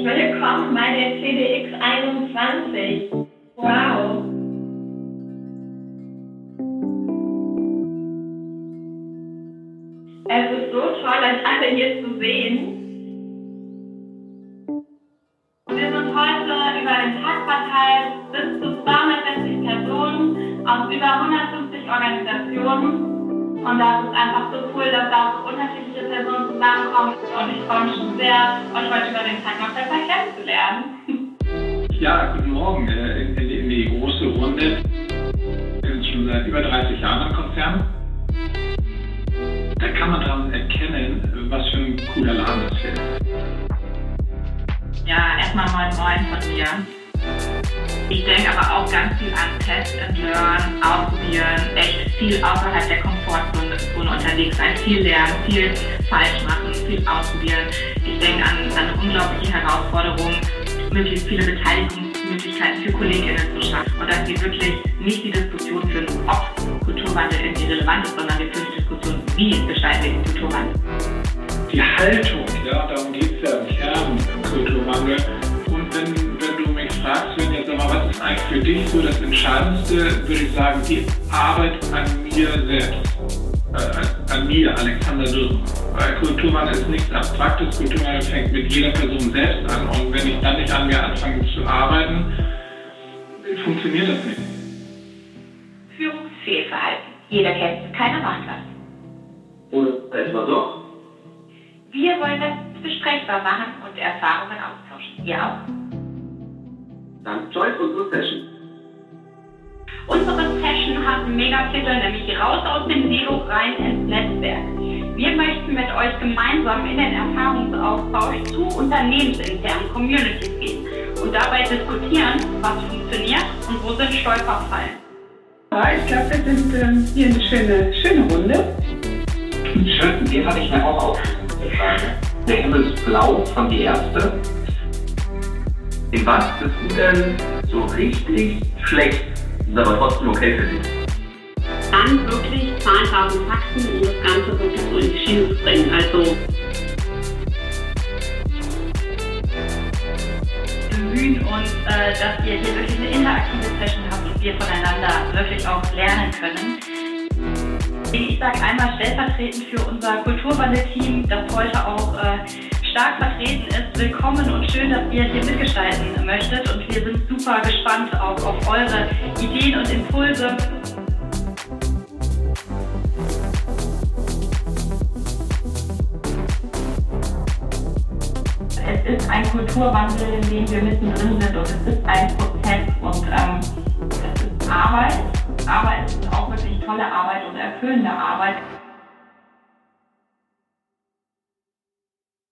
Willkommen bei der CDX 21. Wow. Es ist so toll, euch alle hier zu sehen. Wir sind heute über den Tag verteilt, bis zu 260 Personen aus über 150 Organisationen. Und das ist einfach so cool, dass da so unterschiedliche Personen zusammenkommen. Und ich freue mich schon sehr, euch heute über den Tag noch besser kennenzulernen. Ja, guten Morgen äh, in, in, in, die große Runde. Wir sind schon seit über 30 Jahren im Konzern. Da kann man daran erkennen, was für ein cooler Laden das hier ist. Ja, erstmal moin moin von mir. Ich denke aber auch ganz viel an Test and Learn, ausprobieren, echt viel außerhalb der Komfortzone unterwegs sein, viel lernen, viel falsch machen, viel ausprobieren. Ich denke an, an unglaubliche Herausforderung, möglichst viele Beteiligungsmöglichkeiten für KollegInnen zu schaffen und dass wir wirklich nicht die Diskussion führen, ob Kulturwandel irgendwie relevant ist, sondern wir führen die Diskussion, wie gestalten wir den Kulturwandel. Die Haltung, ja, darum geht es ja im Kern im Kulturwandel. Für dich so das Entscheidendste, würde ich sagen, die Arbeit an mir selbst. Äh, an mir, Alexander Dürr. Weil Kulturwandel ist nichts Abstraktes, Kulturwandel fängt mit jeder Person selbst an. Und wenn ich dann nicht an mir anfange zu arbeiten, funktioniert das nicht. Führungsfehlverhalten. Jeder kennt es, keiner macht was. Oder etwa doch? Wir wollen das besprechbar machen und Erfahrungen austauschen. Ihr auch? Dann joint unsere Session. Unsere Session hat einen Megatitel, nämlich raus aus dem Silo rein ins Netzwerk. Wir möchten mit euch gemeinsam in den Erfahrungsaustausch zu unternehmensinternen Communities gehen und dabei diskutieren, was funktioniert und wo sind Stolperfallen. Ja, ich glaube, wir sind ähm, hier eine schöne, schöne Runde. Schön, den habe ich mir auch aufgeschrieben. Der Himmel ist blau von die erste. In was bist du denn so richtig schlecht, ist aber trotzdem okay für dich? Dann wirklich Zahlen, Fakten, um das Ganze wirklich so in die Schiene zu bringen. Also bemühen uns, äh, dass ihr hier wirklich eine interaktive Session habt und wir voneinander wirklich auch lernen können. Ich sage einmal stellvertretend für unser Kulturwandel-Team, das heute auch äh, stark vertreten ist, willkommen und schön, dass ihr hier mitgestalten möchtet. Und wir sind super gespannt auch auf eure Ideen und Impulse. Es ist ein Kulturwandel, in dem wir mittendrin sind und es ist ein Prozess und ähm, es ist Arbeit, aber es ist auch wirklich tolle Arbeit und erfüllende Arbeit.